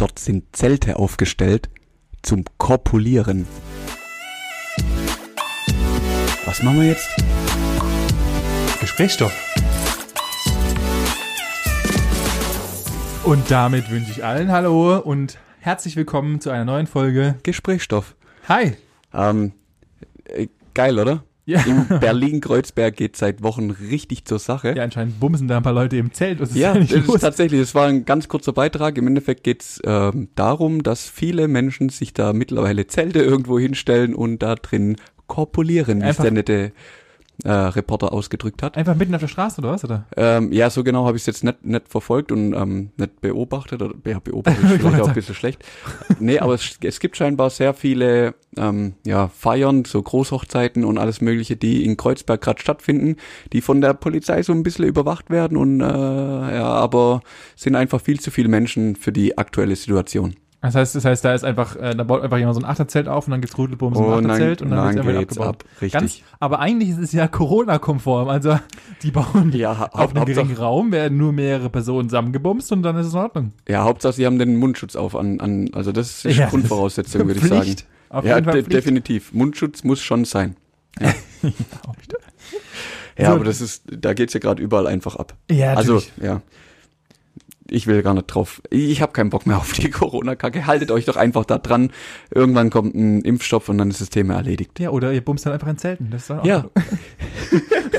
Dort sind Zelte aufgestellt zum Korpulieren. Was machen wir jetzt? Gesprächsstoff. Und damit wünsche ich allen Hallo und herzlich willkommen zu einer neuen Folge. Gesprächsstoff. Hi. Ähm, äh, geil, oder? Ja. In Berlin-Kreuzberg geht seit Wochen richtig zur Sache. Ja, anscheinend bumsen da ein paar Leute im Zelt. Was ist Ja, da das ist tatsächlich, das war ein ganz kurzer Beitrag. Im Endeffekt geht's ähm, darum, dass viele Menschen sich da mittlerweile Zelte irgendwo hinstellen und da drin korpulieren, wie es Einfach- der nette äh, Reporter ausgedrückt hat. Einfach mitten auf der Straße oder was? Oder? Ähm, ja, so genau habe ich es jetzt nicht, nicht verfolgt und ähm, nicht beobachtet. Oder, ja, beobachtet ist vielleicht auch ein bisschen schlecht. Nee, aber es, es gibt scheinbar sehr viele ähm, ja, Feiern, so Großhochzeiten und alles Mögliche, die in Kreuzberg gerade stattfinden, die von der Polizei so ein bisschen überwacht werden und äh, ja, aber sind einfach viel zu viele Menschen für die aktuelle Situation. Das heißt, das heißt, da ist einfach, äh, da baut einfach jemand so ein Achterzelt auf und dann gibt's Rudelbums im Und dann, Achterzelt und dann, dann geht's abgebaut. ab, richtig. Ganz, aber eigentlich ist es ja Corona-konform. Also die bauen ja, ha auf einem geringen Raum, werden nur mehrere Personen zusammengebumst und dann ist es in Ordnung. ja, Hauptsache, sie haben den Mundschutz auf an, an also das ist Ja, das Grundvoraussetzung, würde ich sagen. Auf ja, jeden Fall de Pflicht. definitiv. Mundschutz muss schon sein. Ja, So. aber das ist, da geht's ja gerade überall einfach ab. Ja, also, natürlich. ja. Ich will gar nicht drauf. Ich habe keinen Bock mehr auf die Corona-Kacke. Haltet euch doch einfach da dran. Irgendwann kommt ein Impfstoff und dann ist das Thema erledigt. Ja, oder ihr bumst dann einfach in Zelten. Das ist dann auch Ja.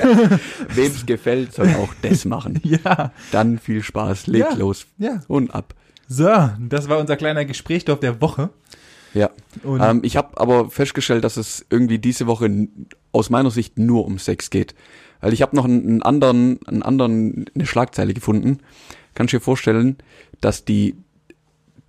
Wem's gefällt, soll auch das machen. Ja, Dann viel Spaß. Legt Ja. los ja. und ab. So, das war unser kleiner Gesprächsstoff der Woche. Ja. Ähm, ich habe aber festgestellt, dass es irgendwie diese Woche aus meiner Sicht nur um Sex geht. Weil ich habe noch einen anderen, einen anderen, eine Schlagzeile gefunden. Kannst du dir vorstellen, dass die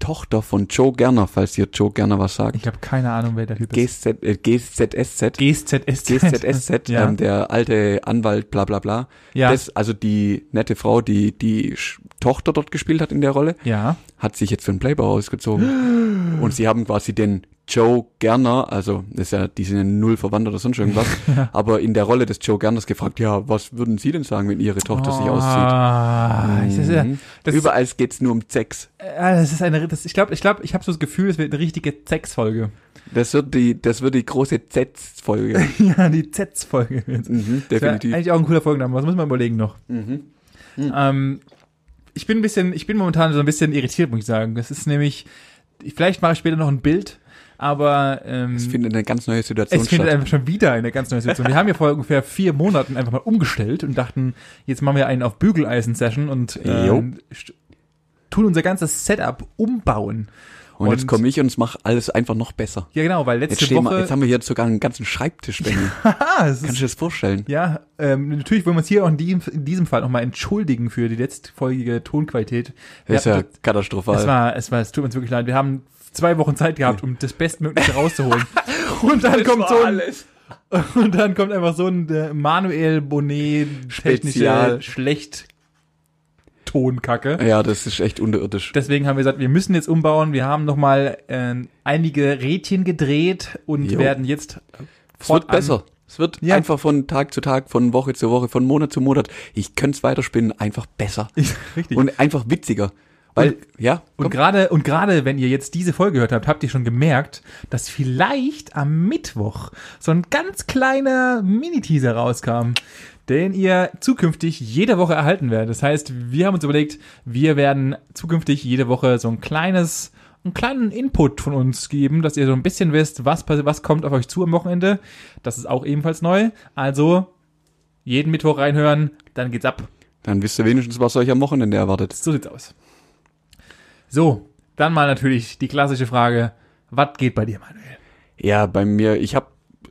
Tochter von Joe Gerner, falls dir Joe Gerner was sagt, ich habe keine Ahnung, wer der Typ ist. GZ, äh, GZSZ, GZSZ. GZSZ, ja. ähm, der alte Anwalt, bla bla bla. ja. Das, also die nette Frau, die die Tochter dort gespielt hat in der Rolle, ja. hat sich jetzt für einen Playboy ausgezogen. Und sie haben quasi den Joe Gerner, also ist ja, die sind ja null verwandt oder sonst irgendwas, aber in der Rolle des Joe Gerners gefragt, ja, was würden Sie denn sagen, wenn Ihre Tochter sich auszieht? Ah, das ist, ja- Mhm. das Überall geht's nur um Sex. äh, das ist eine, das, ich glaube, ich glaube, ich habe so das Gefühl, es wird eine richtige Sex-Folge. Das wird die, das wird die große Z-Folge. ja, die Z-Folge. mhm, definitiv. Eigentlich auch ein cooler Folgenname. Was muss man überlegen noch? Mhm. Ähm, ich bin ein bisschen, ich bin momentan so ein bisschen irritiert, muss ich sagen. Das ist nämlich, vielleicht mache ich später noch ein Bild, aber ähm, Es findet eine ganz neue Situation es findet statt. einfach schon wieder eine ganz neue Situation. Wir haben ja vor ungefähr vier Monaten einfach mal umgestellt und dachten, jetzt machen wir einen auf Bügeleisen-Session und ähm, tun unser ganzes Setup umbauen. Und, jetzt komme ich und es macht alles einfach noch besser. Ja, genau, weil Jetzt, letzte wir, Woche. jetzt haben wir hier sogar einen ganzen Schreibtisch, Benny. Es Kannst du dir das vorstellen? ja, ähm, natürlich wollen wir uns hier auch in diesem, in diesem Fall nochmal entschuldigen für die letztfolgige Tonqualität. Wir Das ist ja hatten- katastrophal. Es war, es war, es tut uns wirklich leid. Wir haben zwei Wochen Zeit gehabt, um das Bestmögliche rauszuholen. und dann kommt so ein, und dann kommt einfach so ein äh, Manuel Bonnet technische Spezial. schlecht Tonkacke. Ja, das ist echt unterirdisch. Deswegen haben wir gesagt, wir müssen jetzt umbauen. Wir haben nochmal äh, einige Rädchen gedreht und Jo. werden jetzt Es wird besser. Es wird Ja. einfach von Tag zu Tag, von Woche zu Woche, von Monat zu Monat. Ich könnte es weiterspinnen, einfach besser. Richtig. Und einfach witziger. Weil, ja, Und komm. gerade und gerade wenn ihr jetzt diese Folge gehört habt, habt ihr schon gemerkt, dass vielleicht am Mittwoch so ein ganz kleiner Mini-Teaser rauskam, den ihr zukünftig jede Woche erhalten werdet. Das heißt, wir haben uns überlegt, wir werden zukünftig jede Woche so ein kleines einen kleinen Input von uns geben, dass ihr so ein bisschen wisst, was was kommt auf euch zu am Wochenende. Das ist auch ebenfalls neu. Also jeden Mittwoch reinhören, dann geht's ab. dann wisst ihr wenigstens, was euch am Wochenende erwartet. So sieht's aus. So, dann mal natürlich die klassische Frage, was geht bei dir, Manuel? Ja, bei mir, ich habe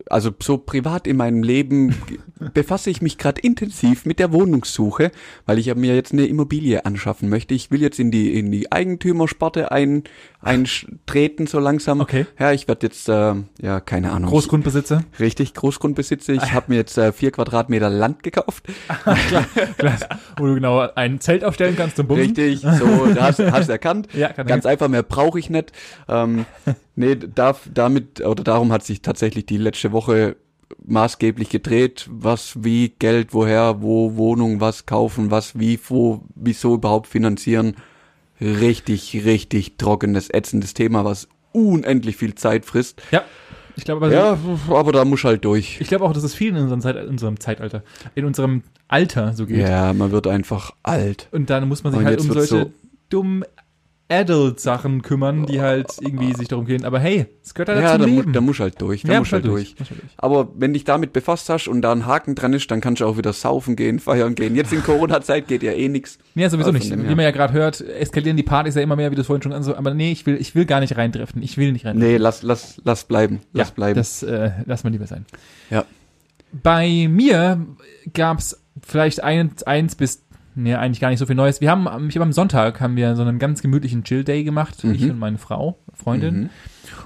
also so privat in meinem Leben befasse ich mich gerade intensiv mit der Wohnungssuche, weil ich mir jetzt eine Immobilie anschaffen möchte. Ich will jetzt in die in die Eigentümersparte ein eintreten so langsam. Okay. Ja, ich werde jetzt äh, ja keine Ahnung. Großgrundbesitzer? Richtig, Großgrundbesitzer. Ich habe mir jetzt äh, vier Quadratmeter Land gekauft. klar, klar. Wo du genau ein Zelt aufstellen kannst zum Bumsen. Richtig, so, da hast hast erkannt. Ja, kann Ganz einfach, mehr brauche ich nicht. Ähm, nee, darf, damit, oder darum hat sich tatsächlich die letzte Woche maßgeblich gedreht, was, wie, Geld, woher, wo, Wohnung, was kaufen, was, wie, wo, wieso überhaupt finanzieren. richtig, richtig trockenes, ätzendes Thema, was unendlich viel Zeit frisst. Ja. Ich glaube, aber, Ja, aber da muss halt durch. ich glaube auch, dass es vielen in unserem, Zeit, in unserem Zeitalter, in unserem Alter so geht. Ja, man wird einfach alt. Und dann muss man sich Und halt um solche so- dummen Adult-Sachen kümmern, die halt irgendwie sich darum gehen. Aber hey, es gehört halt Ja, dazu da, mu Leben. da muss halt durch. Da Ja, muss halt durch. Halt durch. Aber wenn dich damit befasst hast und da ein Haken dran ist, dann kannst du auch wieder saufen gehen, feiern gehen. Jetzt in Corona-Zeit geht ja eh nix. Ja, sowieso Also nicht. Wie man ja gerade hört, eskalieren die Partys ja immer mehr, wie du es vorhin schon an so, aber nee, ich will, ich will gar nicht reintreffen. Ich will nicht reintreffen. Nee, lass, lass, lass bleiben. Lass ja, bleiben. Das äh, lass mal lieber sein. Ja. Bei mir gab's vielleicht ein, eins bis, nee, eigentlich gar nicht so viel Neues. Wir haben, am- ich hab am Sonntag haben wir so einen ganz gemütlichen Chill-Day gemacht, Mhm. ich und meine Frau, Freundin, Mhm.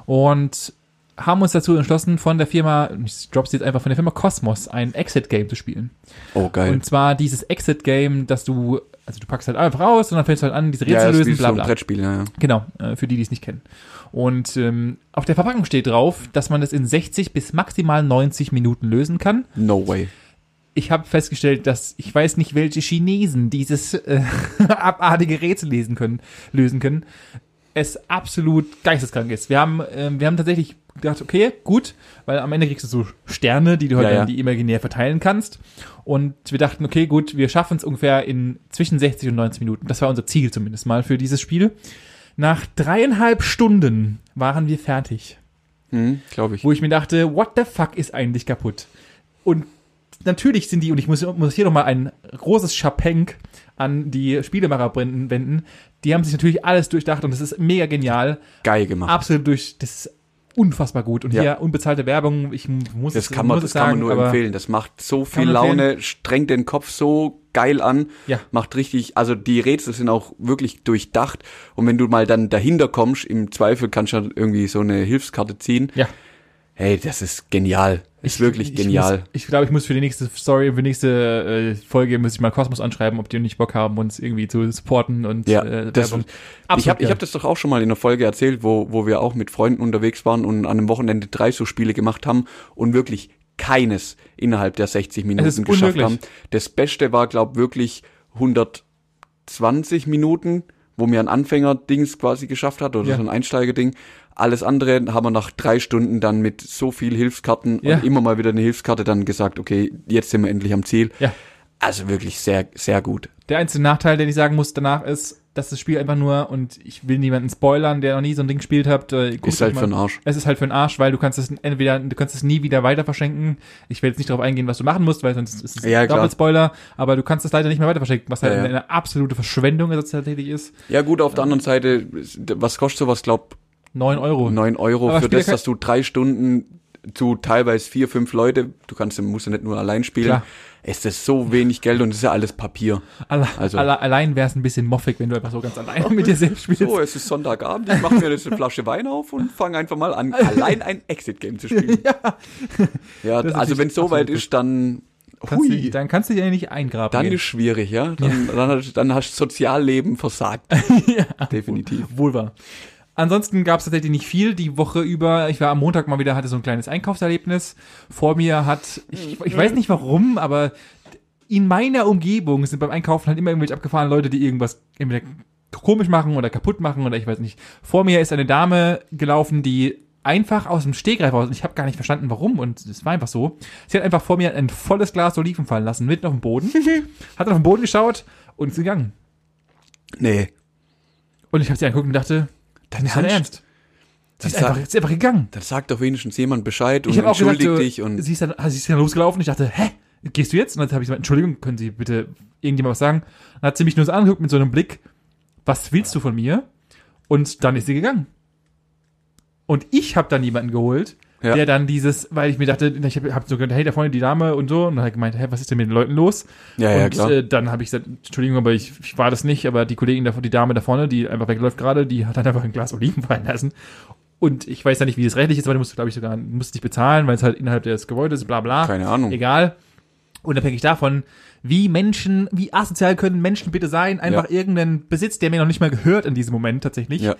und haben uns dazu entschlossen, von der Firma, ich drop's jetzt einfach von der Firma Cosmos, ein Exit-Game zu spielen. Oh, geil. Und zwar dieses Exit-Game, dass du, also du packst halt einfach raus und dann fängst du halt an, diese ja, Rätsel ist wie lösen, bla so ein bla. Brettspiel, ja, ja. Genau, äh, für die, die es nicht kennen. Und ähm, auf der Verpackung steht drauf, dass man das in 60 bis maximal 90 Minuten lösen kann. No way. Ich habe festgestellt, dass ich weiß nicht, welche Chinesen dieses äh, abartige Rätsel lesen können, lösen können. Es absolut geisteskrank ist. Wir haben, ähm, wir haben tatsächlich gedacht, okay, gut, weil am Ende kriegst du so Sterne, die du halt Ja, ja. die imaginär verteilen kannst. Und wir dachten, okay, gut, wir schaffen es ungefähr in zwischen 60 und 90 Minuten. Das war unser Ziel zumindest mal für dieses Spiel. Nach dreieinhalb Stunden waren wir fertig Hm, Glaube ich. wo ich mir dachte, what the fuck ist eigentlich kaputt? Und natürlich sind die, und ich muss, muss hier nochmal ein großes Schapenk an die Spielemacher wenden, die haben sich natürlich alles durchdacht und das ist mega genial. Geil gemacht. Absolut durch, das ist unfassbar gut. Und Ja. hier unbezahlte Werbung, ich muss Das kann man, das es kann man sagen, nur empfehlen. Das macht so viel. Laune, strengt den Kopf so geil an, Ja. macht richtig, also die Rätsel sind auch wirklich durchdacht. Und wenn du mal dann dahinter kommst, im Zweifel kannst du dann irgendwie so eine Hilfskarte ziehen. Ja. Hey, das ist genial. Ist wirklich ich genial. Muss, ich glaube, ich muss für die nächste Story, für die nächste äh, Folge, muss ich mal Kosmos anschreiben, ob die nicht Bock haben, uns irgendwie zu supporten und Ja, äh, das- Werbung. ich habe ich hab das doch auch schon mal in einer Folge erzählt, wo, wo wir auch mit Freunden unterwegs waren und an einem Wochenende drei so Spiele gemacht haben und wirklich keines innerhalb der 60 Minuten geschafft haben. Das Beste war, glaub wirklich 120 Minuten, wo mir ein Anfänger-Dings quasi geschafft hat oder Ja. so ein Einsteiger-Ding. Alles andere haben wir nach drei Stunden dann mit so viel Hilfskarten Ja. und immer mal wieder eine Hilfskarte dann gesagt, okay, jetzt sind wir endlich am Ziel. Ja. Also wirklich sehr, sehr gut. Der einzige Nachteil, den ich sagen muss danach ist, dass das Spiel einfach nur, und ich will niemanden spoilern, der noch nie so ein Ding gespielt hat, äh, Ist halt euch für mal- den Arsch. Es ist halt für den Arsch, weil du kannst es entweder, du kannst es nie wieder weiter verschenken. Ich will jetzt nicht darauf eingehen, was du machen musst, weil sonst ist es Ja, klar. Doppelspoiler, aber du kannst es leider nicht mehr weiter verschenken, was halt Ja, ja. eine, absolute Verschwendung tatsächlich ist. Ja gut, auf der anderen Seite, was kostet sowas, glaub, Neun Euro. 9 Euro Aber für das, dass du drei Stunden zu teilweise vier, fünf Leute, du kannst, musst ja nicht nur allein spielen, Klar. ist das so wenig Geld und es ist ja alles Papier. Alle, Also- alle, allein wäre es ein bisschen moffig, wenn du einfach so ganz alleine mit dir selbst spielst. So, es ist Sonntagabend, ich mache mir jetzt eine Flasche Wein auf und fange einfach mal an, allein ein Exit-Game zu spielen. ja, Ja, also wenn es so weit ist, dann, kannst du, hui, dann kannst du dir ja nicht eingraben. dann gehen. ist schwierig, ja. Dann, dann, hast- dann hast du Sozialleben versagt. Definitiv. Wohl wahr. Ansonsten gab es tatsächlich nicht viel die Woche über. Ich war am Montag mal wieder, hatte so ein kleines Einkaufserlebnis. Vor mir hat, ich, ich weiß nicht warum, aber in meiner Umgebung sind beim Einkaufen halt immer irgendwelche abgefahrenen Leute, die irgendwas entweder komisch machen oder kaputt machen oder ich weiß nicht. Vor mir ist eine Dame gelaufen, die einfach aus dem Stegreif raus, und ich habe gar nicht verstanden, warum, und es war einfach so. Sie hat einfach vor mir ein volles Glas Oliven fallen lassen, mitten auf dem Boden, hat auf den Boden geschaut und ist gegangen. Nee. Und ich habe sie angeguckt und dachte, das ist kannst- Ernst. Sie ist einfach, ist einfach gegangen. Dann sagt doch wenigstens jemand Bescheid und Ich habe auch gesagt, entschuldigt so, dich und sie ist dann, sie ist dann losgelaufen. Ich dachte, hä, gehst du jetzt? Und dann habe ich gesagt, Entschuldigung, können Sie bitte irgendjemand was sagen? Dann hat sie mich nur so angeguckt mit so einem Blick, was willst du von mir? Und dann ist sie gegangen. Und ich habe dann jemanden geholt, Ja. der dann dieses, weil ich mir dachte, ich habe hab so gedacht, hey, da vorne die Dame und so, und dann hat gemeint, hä, was ist denn mit den Leuten los? ja, ja, und klar. Äh, dann habe ich gesagt, Entschuldigung, aber ich, ich war das nicht, aber die Kollegin, da, die Dame da vorne, die einfach wegläuft gerade, die hat dann einfach ein Glas Oliven fallen lassen. Und ich weiß ja nicht, wie das rechtlich ist, aber du musst, glaube ich, sogar musst nicht bezahlen, weil es halt innerhalb des Gebäudes ist, bla bla. Keine Ahnung. Egal. Unabhängig davon, wie Menschen, wie asozial können Menschen bitte sein, einfach irgendeinen Besitz, der mir noch nicht mal gehört in diesem Moment tatsächlich, Ja,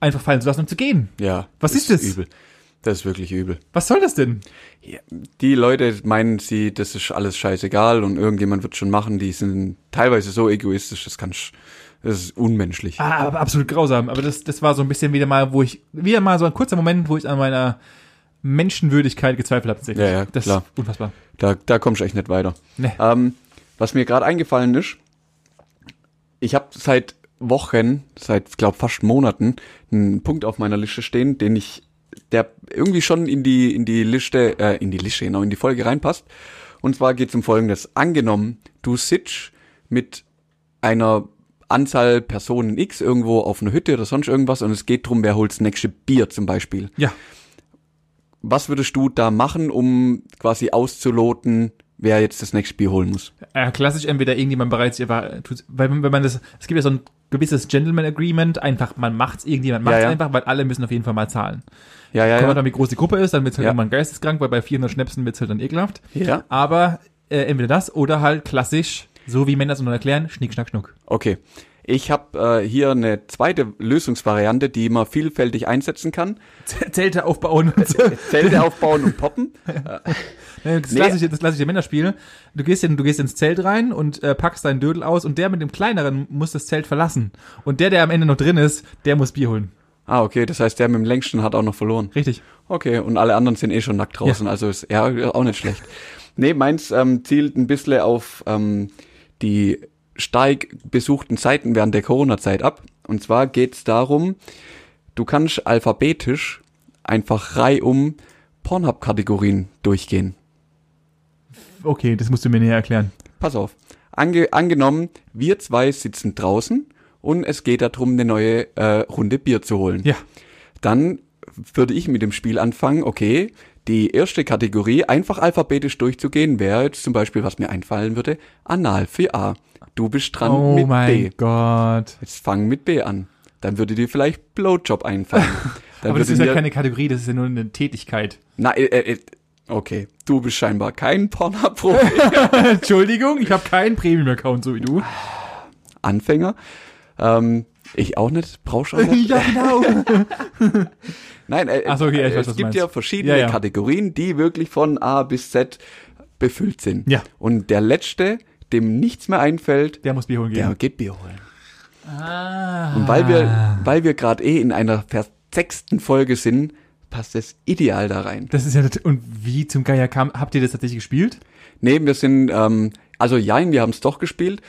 einfach fallen zu lassen und zu gehen. ja. Was ist das? Übel. Das ist wirklich übel. Was soll das denn? Ja, die Leute meinen sie, das ist alles scheißegal und irgendjemand wird schon machen, die sind teilweise so egoistisch, das kannst Das ist unmenschlich. Ah, aber absolut grausam. Aber das, das war so ein bisschen wieder mal, wo ich, wieder mal so ein kurzer Moment, wo ich an meiner Menschenwürdigkeit gezweifelt habe. tatsächlich. Ja, ja, das klar. ist unfassbar. Da, da kommst du echt nicht weiter. Nee. Ähm, was mir gerade eingefallen ist, ich habe seit Wochen, seit glaube fast Monaten, einen Punkt auf meiner Liste stehen, den ich, der irgendwie schon in die in die Liste, äh, in die Liste, genau in die Folge reinpasst. Und zwar geht es um Folgendes: Angenommen, du sitzt mit einer Anzahl Personen X irgendwo auf einer Hütte oder sonst irgendwas und es geht drum, wer holt das nächste Bier zum Beispiel. Ja. Was würdest du da machen, um quasi auszuloten, wer jetzt das nächste Bier holen muss? Ja, klassisch entweder irgendjemand bereits, weil wenn man das, es gibt ja so ein gewisses Gentleman Agreement, einfach man macht's, irgendjemand macht's Ja, ja. einfach, weil alle müssen auf jeden Fall mal zahlen. Ja, ja, Kommt ja. dann, wie groß die Gruppe ist, dann wird's halt Ja. irgendwann geisteskrank, weil bei 400 Schnäpsen wird's halt dann ekelhaft. Ja. Aber äh, entweder das oder halt klassisch, so wie Männer es nur erklären, Schnick, Schnack, Schnuck. Okay. Ich habe äh, hier eine zweite Lösungsvariante, die man vielfältig einsetzen kann. Zelte aufbauen und so. Zelte aufbauen und poppen. Das klassische, das klassische Männerspiel. Du gehst, in, du gehst ins Zelt rein und äh, packst deinen Dödel aus und der mit dem kleineren muss das Zelt verlassen. Und der, der am Ende noch drin ist, der muss Bier holen. Ah, okay, das heißt, der mit dem längsten hat auch noch verloren. Richtig. Okay, und alle anderen sind eh schon nackt draußen, also ist ja auch nicht schlecht. Nee, meins ähm, zielt ein bisschen auf ähm, die stark besuchten Seiten während der Corona-Zeit ab. Und zwar geht's darum, du kannst alphabetisch einfach reihum Pornhub-Kategorien durchgehen. Okay, das musst du mir näher erklären. Pass auf. Ange angenommen, wir zwei sitzen draußen und es geht darum, eine neue äh, Runde Bier zu holen. Ja. Dann würde ich mit dem Spiel anfangen, okay, die erste Kategorie einfach alphabetisch durchzugehen, wäre jetzt zum Beispiel, was mir einfallen würde, Anal für A. Du bist dran Oh mit mein B. Gott. Jetzt fang mit B an. Dann würde dir vielleicht Blowjob einfallen. Dann Aber das ist ja keine Kategorie, das ist ja nur eine Tätigkeit. Na, äh, äh, okay, du bist scheinbar kein Pornhub-Profi. Entschuldigung, ich habe keinen Premium-Account, so wie du. Anfänger. Ähm, ich auch nicht, brauchst auch nicht. ja, genau. Nein, äh, Ach so, okay, ja, ich äh, weiß, es gibt meinst. ja verschiedene Ja, ja. Kategorien, die wirklich von A bis Z befüllt sind. Ja. Und der letzte, dem nichts mehr einfällt, Der muss Bier holen gehen. der geht Bier holen. Ah. Und weil wir, weil wir gerade eh in einer versechsten Folge sind, passt es ideal da rein. Das ist ja, das- und wie zum Geier kam, habt ihr das tatsächlich gespielt? Nee, wir sind, ähm, also jein, wir haben es doch gespielt.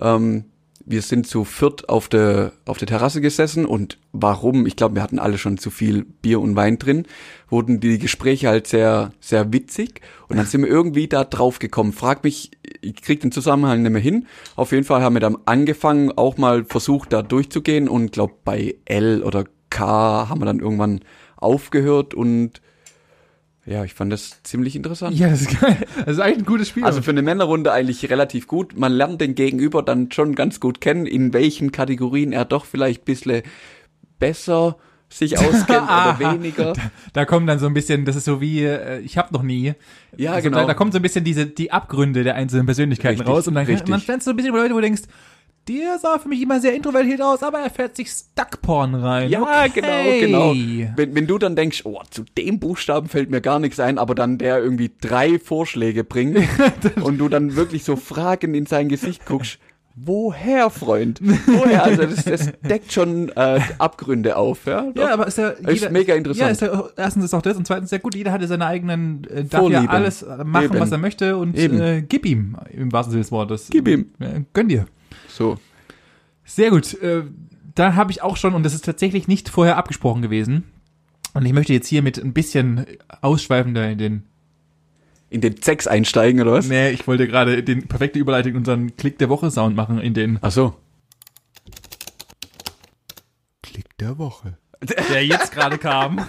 Ähm, wir sind zu viert auf der auf der Terrasse gesessen und warum? Ich glaube, wir hatten alle schon zu viel Bier und Wein drin. Wurden die Gespräche halt sehr sehr witzig und dann sind wir irgendwie da drauf gekommen. Frag mich, ich krieg den Zusammenhang nicht mehr hin. Auf jeden Fall haben wir dann angefangen, auch mal versucht da durchzugehen und glaub bei L oder K haben wir dann irgendwann aufgehört und ja, ich fand das ziemlich interessant. Ja, das ist geil. Das ist eigentlich ein gutes Spiel. Also für eine Männerrunde eigentlich relativ gut. Man lernt den Gegenüber dann schon ganz gut kennen, in welchen Kategorien er doch vielleicht ein bisschen besser sich auskennt oder weniger. da kommt dann so ein bisschen, das ist so wie, äh, ich hab noch nie. Ja, also genau. Da, da kommt so ein bisschen diese, die Abgründe der einzelnen Persönlichkeiten Richtig, raus und dann, richtig. dann standst du so ein bisschen über Leute, wo du denkst, der sah für mich immer sehr introvertiert aus, aber er fährt sich Stuckporn rein. Ja, okay. genau, genau. Wenn, wenn du dann denkst, oh, zu dem Buchstaben fällt mir gar nichts ein, aber dann der irgendwie drei Vorschläge bringt und du dann wirklich so Fragen in sein Gesicht guckst, woher, Freund? Woher? Also das, das deckt schon äh, Abgründe auf, ja? Doch. Ja, aber ist ja Ist mega interessant. Ja, ist ja, erstens ist auch das und zweitens sehr gut, jeder hat ja seine eigenen, äh, darf ja Vorlieben. alles äh, machen, Eben. was er möchte und Eben. äh, gib ihm, im wahrsten Sinne des Wortes. Gib ihm. Äh, gönn dir. So. Sehr gut. Äh, da habe ich auch schon, und das ist tatsächlich nicht vorher abgesprochen gewesen. Und ich möchte jetzt hier mit ein bisschen ausschweifender in den. In den Sex einsteigen, oder was? Nee, ich wollte gerade den perfekte Überleitung unseren Klick der Woche Sound machen in den. Ach so. Klick der Woche. Der jetzt gerade kam.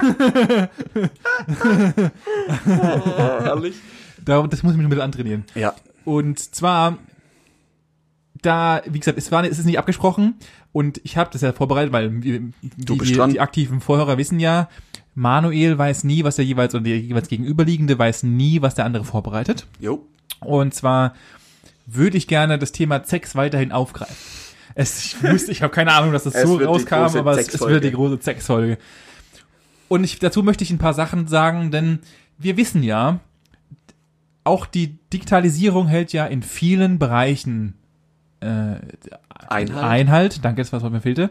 Herrlich. Da, das muss ich mich ein bisschen antrainieren. Ja. Und zwar, da, wie gesagt, es war, es ist nicht abgesprochen und ich habe das ja vorbereitet, weil wir- die, die, aktiven Vorhörer wissen ja, Manuel weiß nie, was der jeweils oder der jeweils gegenüberliegende weiß nie, was der andere vorbereitet. Jo. Und zwar würde ich gerne das Thema Sex weiterhin aufgreifen. Es, ich wusste, ich habe keine Ahnung, dass das Es so rauskam, aber es, es wird die große Sexfolge. Und ich, dazu möchte ich ein paar Sachen sagen, denn wir wissen ja, auch die Digitalisierung hält ja in vielen Bereichen äh, Einhalt. Einhalt, danke, das war was mir fehlte.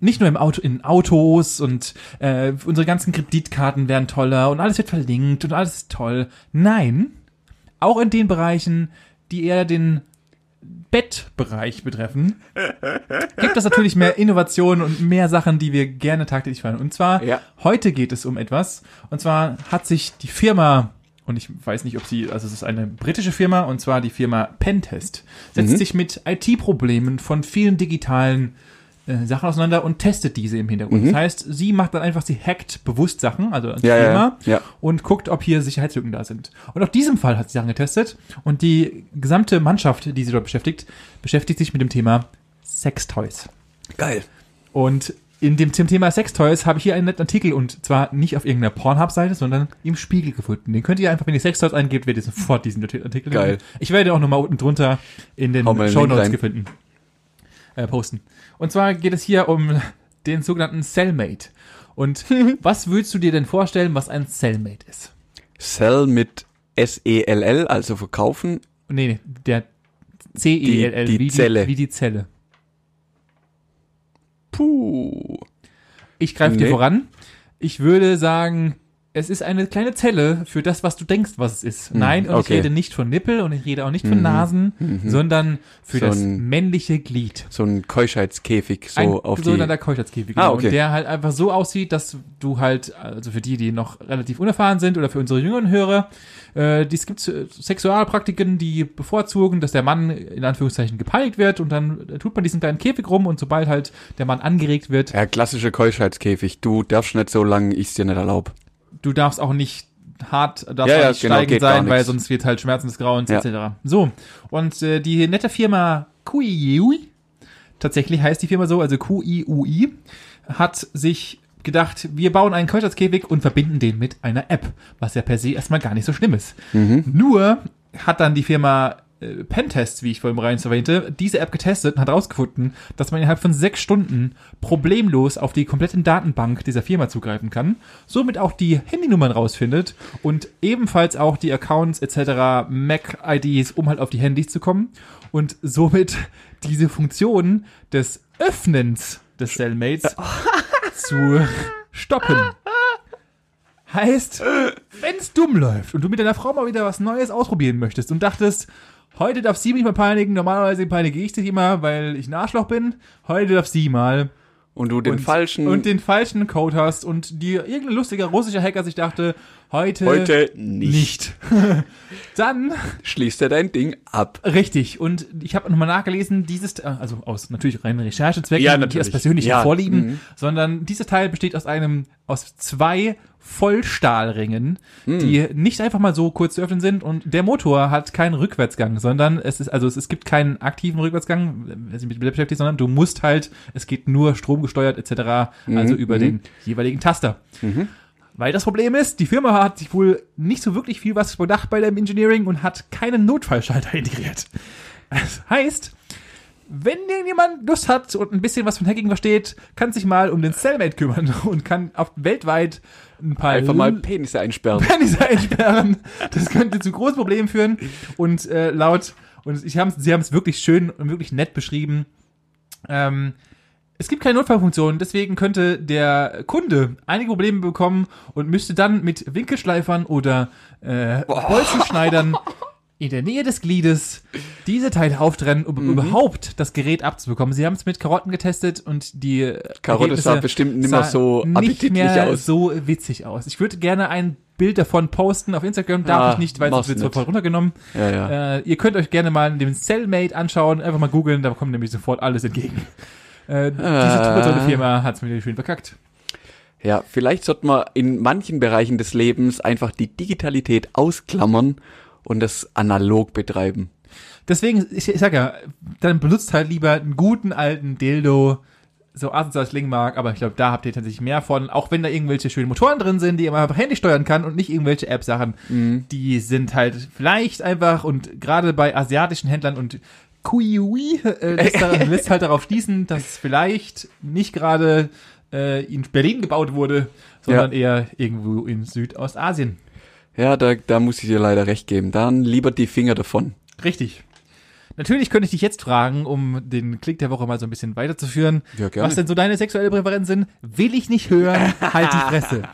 Nicht nur im Auto, in Autos und äh, unsere ganzen Kreditkarten werden toller und alles wird verlinkt und alles ist toll. Nein, auch in den Bereichen, die eher den Bettbereich betreffen, gibt es natürlich mehr Innovationen und mehr Sachen, die wir gerne tagtäglich feiern. Und zwar, Ja. heute geht es um etwas. Und zwar hat sich die Firma, und ich weiß nicht, ob sie, also es ist eine britische Firma, und zwar die Firma Pentest, setzt Mhm. sich mit IT-Problemen von vielen digitalen äh, Sachen auseinander und testet diese im Hintergrund. Das heißt, sie macht dann einfach, sie hackt bewusst Sachen, also Mhm. Ja, ja, Firma, ja. und guckt, ob hier Sicherheitslücken da sind. Und auf diesem Fall hat sie Sachen getestet und die gesamte Mannschaft, die sie dort beschäftigt, beschäftigt sich mit dem Thema Sextoys. Geil. Und in dem zum Thema Sextoys habe ich hier einen netten Artikel und zwar nicht auf irgendeiner Pornhub-Seite, sondern im Spiegel gefunden. Den könnt ihr einfach, wenn ihr Sextoys eingebt, werdet ihr sofort diesen Artikel Geil. finden. Ich werde auch nochmal unten drunter in den Show Notes gefunden. Äh, posten. Und zwar geht es hier um den sogenannten Cellmate. Und was würdest du dir denn vorstellen, was ein Cellmate ist? Cell mit S-E-L-L, also verkaufen. Nee, nee, der C-E-L-L, Die- die wie, Zelle. Die, wie die Zelle. Puh. Ich greife dir Nee. voran. Ich würde sagen, es ist eine kleine Zelle für das, was du denkst, was es ist. Nein, und ich Hm, okay. rede nicht von Nippel und ich rede auch nicht von Nasen, sondern für Mhm. So das ein- männliche Glied. So ein Keuschheitskäfig, so ein auf die. sogenannter Keuschheitskäfig. Ah, genau. okay. Und der halt einfach so aussieht, dass du halt, also für die, die noch relativ unerfahren sind oder für unsere jüngeren Hörer, äh, es gibt äh, Sexualpraktiken, die bevorzugen, dass der Mann in Anführungszeichen gepeinigt wird und dann tut man diesen kleinen Käfig rum und sobald halt der Mann angeregt wird, Ja, klassische Keuschheitskäfig. Du darfst nicht so lange, ich es dir nicht erlaub. Du darfst auch nicht hart, darfst Ja, auch ja, nicht genau, steigend sein, weil sonst wird halt Schmerzen des Grauens Ja. etc. So, und äh, die nette Firma QIUI, tatsächlich heißt die Firma so, also QIUI, hat sich gedacht, wir bauen einen Keuschheitskäfig und verbinden den mit einer App, was ja per se erstmal gar nicht so schlimm ist. Nur hat dann die Firma äh, Pentest, wie ich vorhin bereits erwähnte, diese App getestet und hat herausgefunden, dass man innerhalb von sechs Stunden problemlos auf die komplette Datenbank dieser Firma zugreifen kann, somit auch die Handynummern rausfindet und ebenfalls auch die Accounts etc., Mac-IDs, um halt auf die Handys zu kommen und somit diese Funktion des Öffnens des Cellmates zu stoppen. Heißt, wenn's dumm läuft und du mit deiner Frau mal wieder was Neues ausprobieren möchtest und dachtest, heute darf sie mich mal peinigen, normalerweise peinige ich dich immer, weil ich ein Arschloch bin, heute darf sie mal. Und du den und, falschen. Und den falschen Code hast und dir irgendein lustiger russischer Hacker sich dachte, heute, heute nicht. nicht. Dann Schließt er dein Ding ab. Richtig, und ich habe nochmal nachgelesen, dieses, äh, also aus natürlich reinen Recherchezwecken, Ja, und nicht aus natürlich. persönlichen Ja, Vorlieben, mhm. sondern dieses Teil besteht aus einem, aus zwei Vollstahlringen, Mhm. die nicht einfach mal so kurz zu öffnen sind und der Motor hat keinen Rückwärtsgang, sondern es ist, also es, es gibt keinen aktiven Rückwärtsgang, wer sich mit dem beschäftigt, sondern du musst halt, es geht nur stromgesteuert etc., also Mhm, über den jeweiligen Taster. Weil das Problem ist, die Firma hat sich wohl nicht so wirklich viel was bedacht bei dem Engineering und hat keinen Notfallschalter integriert. Das heißt, wenn irgendjemand Lust hat und ein bisschen was von Hacking versteht, kann sich mal um den Cellmate kümmern und kann auf weltweit ein paar Einfach mal Penisse einsperren. Penisse einsperren. Das könnte zu großen Problemen führen. Und äh, laut, und ich hab's, sie haben es wirklich schön und wirklich nett beschrieben. Ähm, es gibt keine Notfallfunktion, deswegen könnte der Kunde einige Probleme bekommen und müsste dann mit Winkelschleifern oder äh, Bolzenschneidern in der Nähe des Gliedes diese Teile auftrennen, um Mhm. überhaupt das Gerät abzubekommen. Sie haben es mit Karotten getestet und die Karotte sah bestimmt nicht mehr so appetitlich mehr aus. so witzig aus. Ich würde gerne ein Bild davon posten auf Instagram, darf Ah, ich nicht, weil es wird sofort runtergenommen. Ja, ja. Äh, ihr könnt euch gerne mal den Cellmate anschauen, einfach mal googeln, da kommt nämlich sofort alles entgegen. Äh, diese Firma hat's mir schön verkackt. Ja, vielleicht sollte man in manchen Bereichen des Lebens einfach die Digitalität ausklammern und das analog betreiben. Deswegen, ich, ich sag ja, dann benutzt halt lieber einen guten alten Dildo, so asozial es klingen mag, aber ich glaube, da habt ihr tatsächlich mehr von, auch wenn da irgendwelche schönen Motoren drin sind, die man einfach Handy steuern kann und nicht irgendwelche App-Sachen, die sind halt vielleicht einfach und gerade bei asiatischen Händlern und Kuiui äh, lässt, da, lässt halt darauf schließen, dass es vielleicht nicht gerade äh, in Berlin gebaut wurde, sondern eher irgendwo in Südostasien. Ja, da, da muss ich dir leider recht geben. Dann lieber die Finger davon. Richtig. Natürlich könnte ich dich jetzt fragen, um den Klick der Woche mal so ein bisschen weiterzuführen. Ja. Was denn so deine sexuelle Präferenz sind? Will ich nicht hören, halt die Fresse.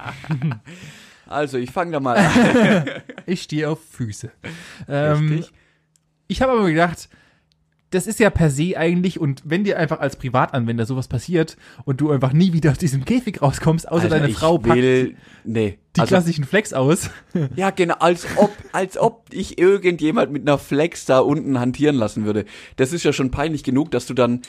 Also, ich fange da mal an. Ich stehe auf Füße. Ähm, Richtig. ich habe aber gedacht, das ist ja per se eigentlich, und wenn dir einfach als Privatanwender sowas passiert und du einfach nie wieder aus diesem Käfig rauskommst, außer Alter, deine ich Frau packt will, nee. die Also, klassischen Flex aus. ja, genau, als ob, als ob ich irgendjemand mit einer Flex da unten hantieren lassen würde. Das ist ja schon peinlich genug, dass du dann,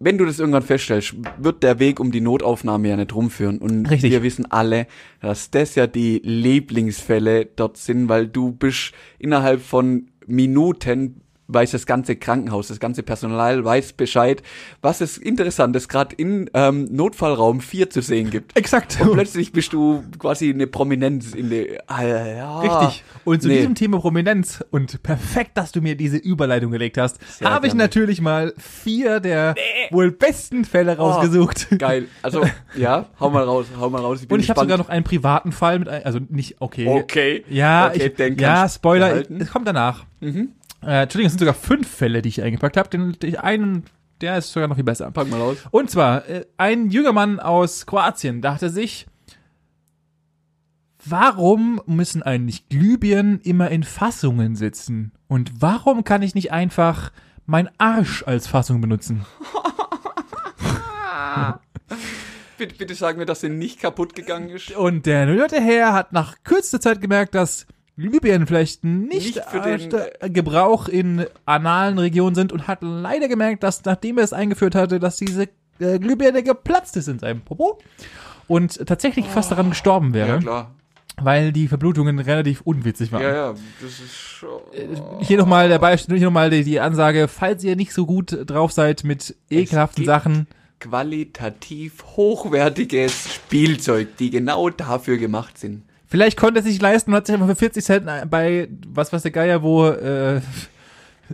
wenn du das irgendwann feststellst, wird der Weg um die Notaufnahme ja nicht rumführen. Und Richtig. wir wissen alle, dass das ja die Lieblingsfälle dort sind, weil du bist innerhalb von Minuten weiß das ganze Krankenhaus, das ganze Personal weiß Bescheid, was es Interessantes gerade in ähm, Notfallraum 4 zu sehen gibt. Exakt. Und plötzlich bist du quasi eine Prominenz in der. Ah, ja. Richtig. Und zu Nee. diesem Thema Prominenz und perfekt, dass du mir diese Überleitung gelegt hast, habe ich natürlich mal vier der wohl besten Fälle rausgesucht. Geil. Also, ja, hau mal raus, hau mal raus. Ich Und ich habe sogar noch einen privaten Fall mit, ein- also nicht okay. Okay. Ja, okay, ich, ja, Spoiler, es kommt danach. Mhm. Äh, Entschuldigung, es sind sogar fünf Fälle, die ich eingepackt habe. Den, den einen, der ist sogar noch viel besser. Pack mal raus. Und zwar, äh, ein junger Mann aus Kroatien dachte sich, warum müssen eigentlich Glühbirnen immer in Fassungen sitzen? Und warum kann ich nicht einfach mein Arsch als Fassung benutzen? Bitte, bitte sag mir, dass der nicht kaputt gegangen ist. Und der nette Herr hat nach kürzester Zeit gemerkt, dass Glühbirnen vielleicht nicht, Nicht für den- äh, Gebrauch in analen Regionen sind und hat leider gemerkt, dass nachdem er es eingeführt hatte, dass diese äh, Glühbirne geplatzt ist in seinem Popo und tatsächlich fast daran gestorben wäre, Ja, klar. weil die Verblutungen relativ unwitzig waren. Ja, ja, das ist schon. Hier nochmal der Beispiel, hier nochmal die, die Ansage, falls ihr nicht so gut drauf seid mit ekelhaften Sachen, Qualitativ hochwertiges Spielzeug, die genau dafür gemacht sind. Vielleicht konnte er sich leisten und hat sich einfach für 40 Cent bei, was weiß der Geier, wo, äh,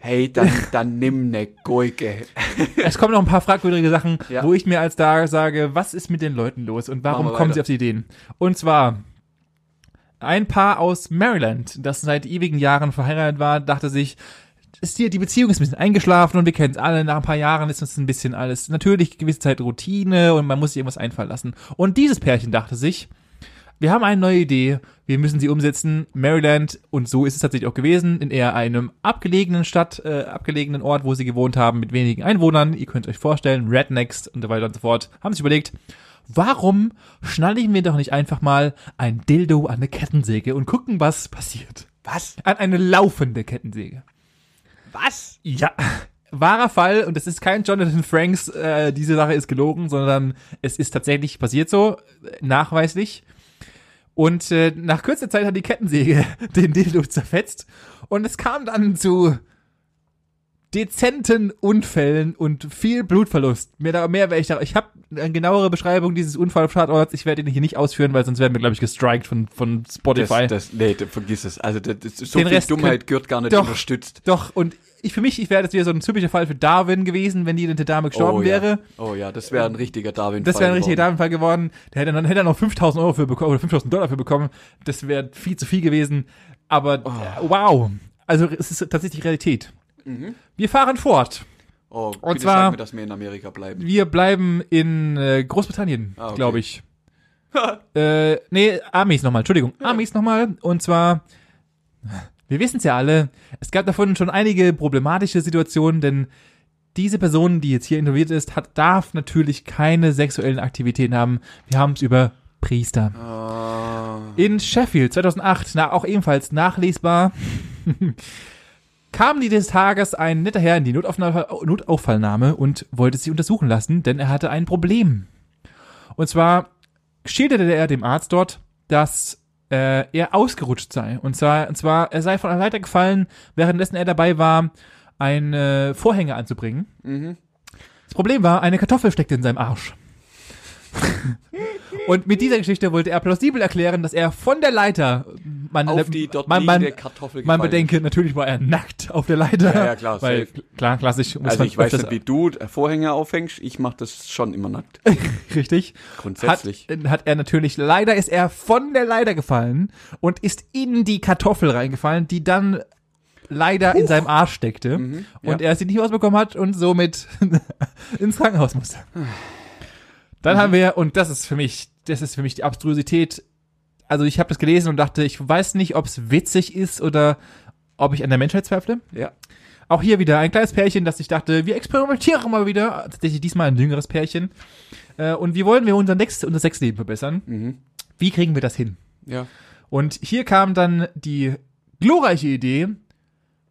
Hey, dann, dann nimm ne Gurke. Es kommen noch ein paar fragwürdige Sachen, Ja. wo ich mir als da sage, was ist mit den Leuten los und warum kommen sie auf die Ideen? Und zwar ein Paar aus Maryland, das seit ewigen Jahren verheiratet war, dachte sich, ist hier, die Beziehung ist ein bisschen eingeschlafen und wir kennen es alle, nach ein paar Jahren ist es ein bisschen alles natürlich gewisse Zeit Routine und man muss sich irgendwas einfallen lassen. Und dieses Pärchen dachte sich, wir haben eine neue Idee, wir müssen sie umsetzen. Maryland, und so ist es tatsächlich auch gewesen, in eher einem abgelegenen Stadt, äh, abgelegenen Ort, wo sie gewohnt haben, mit wenigen Einwohnern. Ihr könnt euch vorstellen, Rednecks und so weiter und so fort, haben sich überlegt, warum schnallen wir doch nicht einfach mal ein Dildo an eine Kettensäge und gucken, was passiert. Was? An eine laufende Kettensäge. Was? Ja. Wahrer Fall, und es ist kein Jonathan Franks, äh, diese Sache ist gelogen, sondern es ist tatsächlich passiert so, äh, nachweislich. Und äh, nach kürzer Zeit hat die Kettensäge den Dildo zerfetzt und es kam dann zu dezenten Unfällen und viel Blutverlust. Mehr, da- mehr wäre ich da. Ich habe eine genauere Beschreibung dieses Unfalltatorts. Ich werde ihn hier nicht ausführen, weil sonst werden wir, glaube ich, gestrikt von, von Spotify. Das, das, nee, vergiss es. Also, das, so Den viel Rest Dummheit gehört gar nicht Doch. unterstützt. Doch, und ich für mich, ich wäre das wieder so ein typischer Fall für Darwin gewesen, wenn die der Dame gestorben oh, wäre. Ja. Oh ja, das wäre ein richtiger Darwin. Das wäre ein richtiger Darwin-Fall geworden. Der hätte dann hätte er noch 5000 Euro für bekommen oder 5000 Dollar für bekommen. Das wäre viel zu viel gewesen. Aber Oh. äh, wow. Also es ist tatsächlich Realität. Wir fahren fort. Oh, Und zwar- sag mir, dass wir in Amerika bleiben. Wir bleiben in äh, Großbritannien, Ah, okay. glaube ich. äh, nee, Amis nochmal, Entschuldigung. Amis nochmal. Und zwar, wir wissen es ja alle, es gab davon schon einige problematische Situationen, denn diese Person, die jetzt hier involviert ist, hat, darf natürlich keine sexuellen Aktivitäten haben. Wir haben es über Priester. Ah, In Sheffield 2008, na, auch ebenfalls nachlesbar, kam dieses Tages ein netter Herr in die Notaufnahme, Notauffallnahme und wollte sich untersuchen lassen, denn er hatte ein Problem. Und zwar schilderte er dem Arzt dort, dass äh, er ausgerutscht sei. Und zwar, und zwar, er sei von einer Leiter gefallen, währenddessen er dabei war, ein äh, Vorhänge anzubringen. mhm. Das Problem war, eine Kartoffel steckte in seinem Arsch. Und mit dieser Geschichte wollte er plausibel erklären, dass er von der Leiter, man, Auf die dort man, man, liegende Kartoffel man gefallen bedenke, natürlich war er nackt auf der Leiter. Ja, ja, klar, Weil, safe. klar, klassisch. muss Also man ich weiß nicht, wie du Vorhänge aufhängst. Ich mache das schon immer nackt. Richtig. Grundsätzlich. Hat, hat er natürlich, leider ist er von der Leiter gefallen und ist in die Kartoffel reingefallen, die dann leider in seinem Arsch steckte Mhm, und ja. er sie nicht ausbekommen hat und somit ins Krankenhaus musste. Dann haben wir, und das ist für mich, das ist für mich die Abstrusität. Also ich habe das gelesen und dachte, ich weiß nicht, ob es witzig ist oder ob ich an der Menschheit zweifle. Ja. Auch hier wieder ein kleines Pärchen, das ich dachte, wir experimentieren mal wieder. Tatsächlich diesmal ein jüngeres Pärchen. Äh, und wie wollen wir unser, Sex, unser Sexleben verbessern? Mhm. Wie kriegen wir das hin? Ja. Und hier kam dann die glorreiche Idee,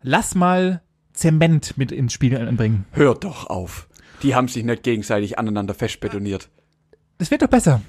lass mal Zement mit ins Spiel einbringen. Hör doch auf. Die haben sich nicht gegenseitig aneinander festbetoniert. Das wird doch besser.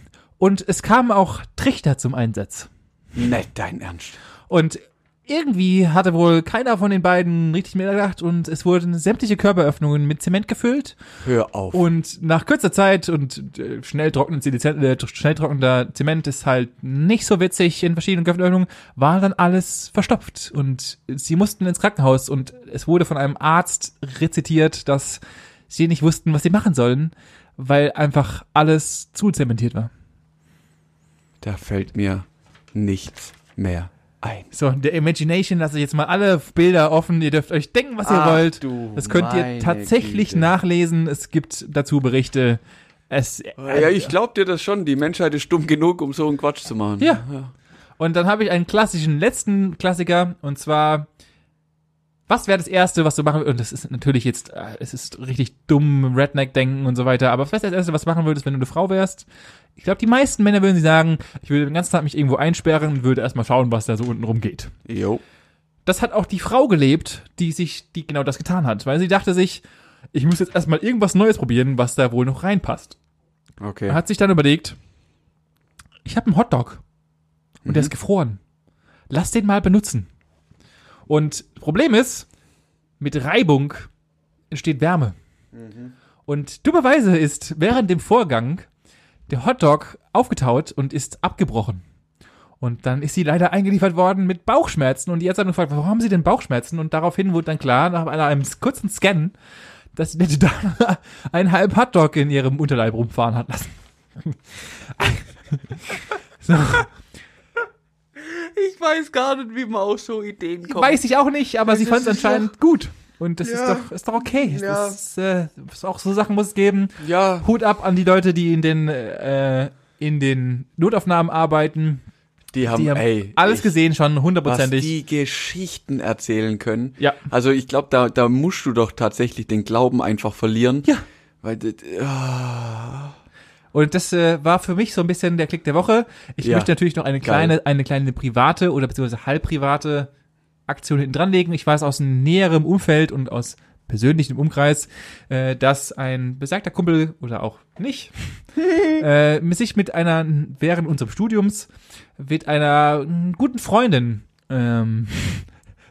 Und es kamen auch Trichter zum Einsatz. Nicht dein Ernst. Und irgendwie hatte wohl keiner von den beiden richtig mehr gedacht und es wurden sämtliche Körperöffnungen mit Zement gefüllt Hör auf. und nach kurzer Zeit und äh, schnell trocknender äh, schnell trocknender Zement ist halt nicht so witzig in verschiedenen Körperöffnungen, war dann alles verstopft und sie mussten ins Krankenhaus und es wurde von einem Arzt rezitiert, dass sie nicht wussten, was sie machen sollen, weil einfach alles zu zementiert war. Da fällt mir nichts mehr ein. So, der Imagination lasse ich jetzt mal alle Bilder offen. Ihr dürft euch denken, was ihr Ach wollt. du Das könnt ihr tatsächlich Güte. nachlesen. Es gibt dazu Berichte. Es, Ja, ich glaub dir das schon. Die Menschheit ist dumm genug, um so einen Quatsch zu machen. Ja. Und dann habe ich einen klassischen letzten Klassiker und zwar was wäre das erste, was du machen würdest? Und das ist natürlich jetzt, äh, es ist richtig dumm, Redneck-Denken und so weiter, aber was wäre das erste, was du machen würdest, wenn du eine Frau wärst? Ich glaube, die meisten Männer würden sie sagen, ich würde den ganzen Tag mich irgendwo einsperren und würde erstmal schauen, was da so unten rum geht. Jo. Das hat auch die Frau gelebt, die sich, die genau das getan hat, weil sie dachte sich, ich muss jetzt erstmal irgendwas Neues probieren, was da wohl noch reinpasst. Okay. Er hat sich dann überlegt, ich habe einen Hotdog und der Mhm. ist gefroren. Lass den mal benutzen. Und Problem ist, mit Reibung entsteht Wärme. Mhm. Und dummerweise ist während dem Vorgang der Hotdog aufgetaut und ist abgebrochen. Und dann ist sie leider eingeliefert worden mit Bauchschmerzen und die Ärzte haben gefragt, warum haben sie denn Bauchschmerzen? Und daraufhin wurde dann klar, nach einem kurzen Scan, dass die nette Dame einen halben Hotdog in ihrem Unterleib rumfahren hat lassen. so, Ich weiß gar nicht, wie man auf so Ideen kommt. weiß ich auch nicht, aber sie Das fand es ist anscheinend gut. Und das ist Ja. doch, ist doch okay. Ja. Das ist, äh, ist auch so Sachen muss es geben. Ja, Hut ab an die Leute, die in den, äh, in den Notaufnahmen arbeiten. die haben, Die haben ey, alles ich- gesehen schon, was hundertprozentig. die Geschichten erzählen können. Ja. Also ich glaube, da, da musst du doch tatsächlich den Glauben einfach verlieren. Ja. Weil, das- ah, Und das äh, war für mich so ein bisschen der Klick der Woche. Ich Ja. möchte natürlich noch eine Geil. kleine, eine kleine private oder beziehungsweise halbprivate Aktion hinten dran legen. Ich weiß aus näherem Umfeld und aus persönlichem Umkreis, äh, dass ein besagter Kumpel oder auch nicht, äh, mit sich mit einer, während unserem Studiums, mit einer mm, guten Freundin ähm,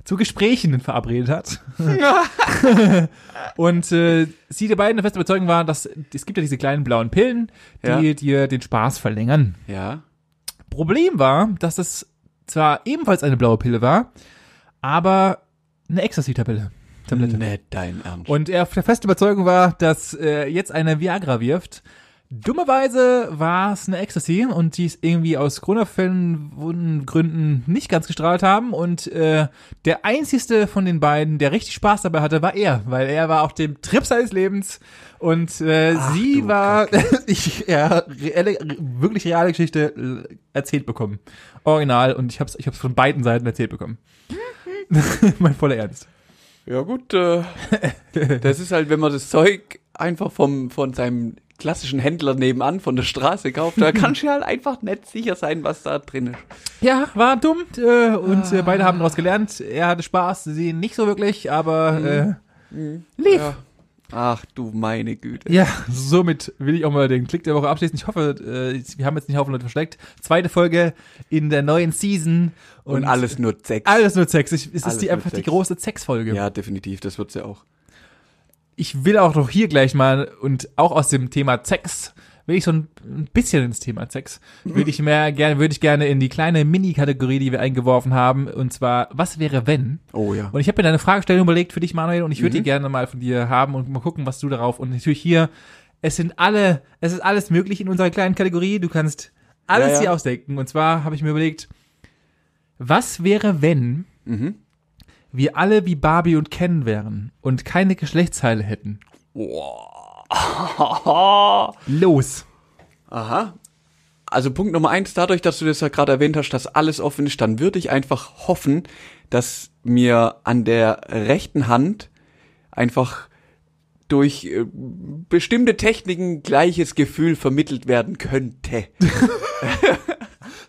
zu Gesprächen verabredet hat. Und äh, sie die beiden der festen Überzeugung waren, dass es gibt ja diese kleinen blauen Pillen, die Ja. dir den Spaß verlängern. ja. Problem war, dass es zwar ebenfalls eine blaue Pille war, aber eine Ecstasy-Tabelle. Tablette. Nicht dein Ernst. Und er der feste Überzeugung war, dass äh, jetzt eine Viagra wirft. Dummerweise war es eine Ecstasy und die ist irgendwie aus Corona-Fällen Gründen nicht ganz gestrahlt haben und äh, der einzigste von den beiden, der richtig Spaß dabei hatte, war er, weil er war auf dem Trip seines Lebens und äh, Ach, sie war, ich, ja, reelle, wirklich reale Geschichte äh, erzählt bekommen. Original und ich hab's, ich hab's von beiden Seiten erzählt bekommen. mein voller Ernst. Ja gut, äh, das ist halt, wenn man das Zeug einfach vom von seinem klassischen Händler nebenan von der Straße kauft, da kannst du halt einfach nicht sicher sein, was da drin ist. Ja, war dumm äh, und äh, beide haben daraus gelernt. Er hatte Spaß, sie nicht so wirklich, aber äh, lief. Ja. Ach du meine Güte. Ja, somit will ich auch mal den Klick der Woche abschließen. Ich hoffe, äh, wir haben jetzt nicht Haufen Leute versteckt. Zweite Folge in der neuen Season. Und, alles nur Sex. Alles nur Sex. Ich, es Alles ist die, einfach die Sex. große Sex-Folge. Ja, definitiv, das wird sie auch. Ich will auch noch hier gleich mal und auch aus dem Thema Sex will ich so ein, bisschen ins Thema Sex, würde ich mehr gerne, würde ich gerne in die kleine Mini-Kategorie, die wir eingeworfen haben, und zwar, was wäre wenn? Oh ja. Und ich habe mir da eine Fragestellung überlegt für dich, Manuel, und ich würde Mhm. die gerne mal von dir haben und mal gucken, was du darauf. Und natürlich hier, es sind alle, es ist alles möglich in unserer kleinen Kategorie. Du kannst alles Ja, ja. hier ausdenken. Und zwar habe ich mir überlegt, was wäre, wenn Mhm. Wir alle wie Barbie und Ken wären und keine Geschlechtsteile hätten. Los. Aha. Also Punkt Nummer eins, dadurch, dass du das ja gerade erwähnt hast, dass alles offen ist, dann würde ich einfach hoffen, dass mir an der rechten Hand einfach durch äh, bestimmte Techniken gleiches Gefühl vermittelt werden könnte.